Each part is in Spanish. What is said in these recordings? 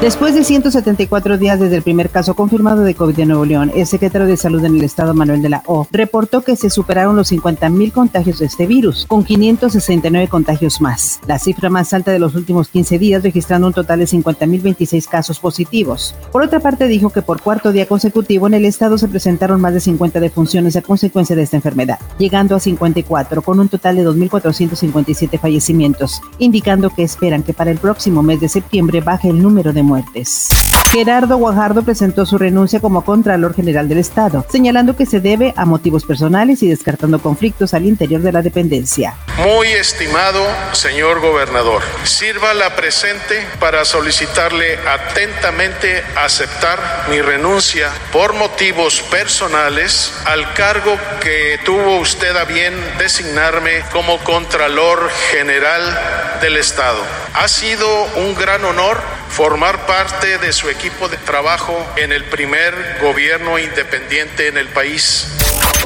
Después de 174 días desde el primer caso confirmado de COVID en Nuevo León, el secretario de Salud en el estado, Manuel de la O, reportó que se superaron los 50.000 contagios de este virus, con 569 contagios más, la cifra más alta de los últimos 15 días, registrando un total de 50.026 casos positivos. Por otra parte, dijo que por cuarto día consecutivo en el estado se presentaron más de 50 defunciones a consecuencia de esta enfermedad, llegando a 54, con un total de 2.457 fallecimientos, indicando que esperan que para el próximo mes de septiembre baje el número de muertes. Gerardo Guajardo presentó su renuncia como Contralor General del Estado, señalando que se debe a motivos personales y descartando conflictos al interior de la dependencia. Muy estimado señor gobernador, sirva la presente para solicitarle atentamente aceptar mi renuncia por motivos personales al cargo que tuvo usted a bien designarme como Contralor General del Estado. Ha sido un gran honor formar parte de su equipo de trabajo en el primer gobierno independiente en el país.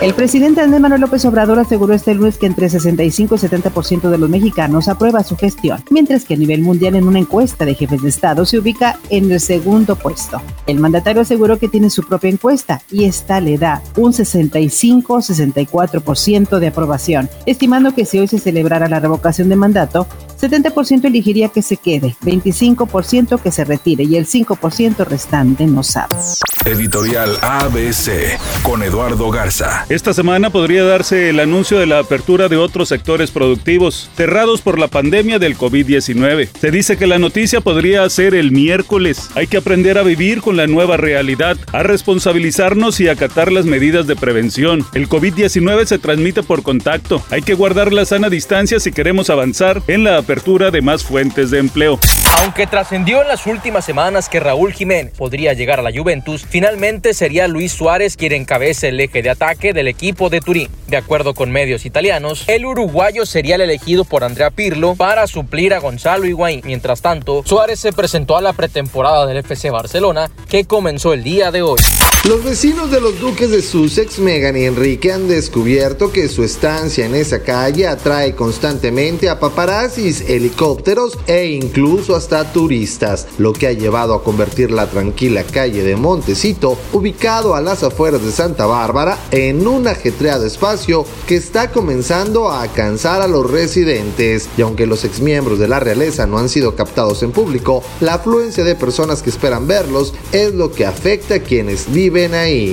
El presidente Andrés Manuel López Obrador aseguró este lunes que entre 65 y 70% de los mexicanos aprueba su gestión, mientras que a nivel mundial en una encuesta de jefes de Estado se ubica en el segundo puesto. El mandatario aseguró que tiene su propia encuesta y esta le da un 65-64% de aprobación, estimando que si hoy se celebrara la revocación de mandato, 70% elegiría que se quede, 25% que se retire y el 5% restante no sabe. Editorial ABC con Eduardo Garza. Esta semana podría darse el anuncio de la apertura de otros sectores productivos cerrados por la pandemia del COVID-19. Se dice que la noticia podría ser el miércoles. Hay que aprender a vivir con la nueva realidad, a responsabilizarnos y acatar las medidas de prevención. El COVID-19 se transmite por contacto. Hay que guardar la sana distancia si queremos avanzar en la apertura de más fuentes de empleo. Aunque trascendió en las últimas semanas que Raúl Jiménez podría llegar a la Juventus, finalmente sería Luis Suárez quien encabece el eje de ataque del equipo de Turín. De acuerdo con medios italianos, el uruguayo sería el elegido por Andrea Pirlo para suplir a Gonzalo Higuaín. Mientras tanto, Suárez se presentó a la pretemporada del FC Barcelona que comenzó el día de hoy. Los vecinos de los duques de Sussex, Meghan y Enrique, han descubierto que su estancia en esa calle atrae constantemente a paparazzis, helicópteros e incluso hasta turistas, lo que ha llevado a convertir la tranquila calle de Montecito, ubicado a las afueras de Santa Bárbara, en un ajetreado espacio que está comenzando a cansar a los residentes. Y aunque los exmiembros de la realeza no han sido captados en público, la afluencia de personas que esperan verlos es lo que afecta a quienes viven ven ahí.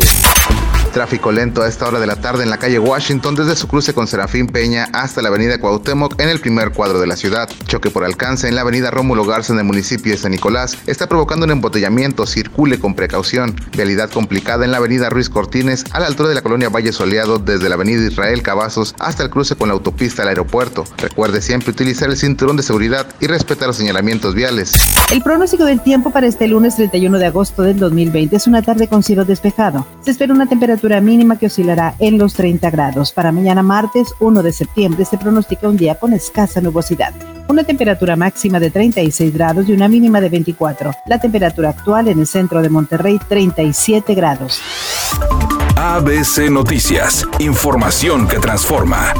Tráfico lento a esta hora de la tarde en la calle Washington desde su cruce con Serafín Peña hasta la avenida Cuauhtémoc en el primer cuadro de la ciudad. Choque por alcance en la avenida Rómulo Garza en el municipio de San Nicolás está provocando un embotellamiento. Circule con precaución. Realidad complicada en la avenida Ruiz Cortines a la altura de la colonia Valle Soleado desde la avenida Israel Cavazos hasta el cruce con la autopista al aeropuerto. Recuerde siempre utilizar el cinturón de seguridad y respetar los señalamientos viales. El pronóstico del tiempo para este lunes 31 de agosto del 2020 es una tarde con cielo despejado. Se espera una temperatura mínima que oscilará en los 30 grados. Para mañana martes 1 de septiembre se pronostica un día con escasa nubosidad. Una temperatura máxima de 36 grados y una mínima de 24. La temperatura actual en el centro de Monterrey 37 grados. ABC Noticias, información que transforma.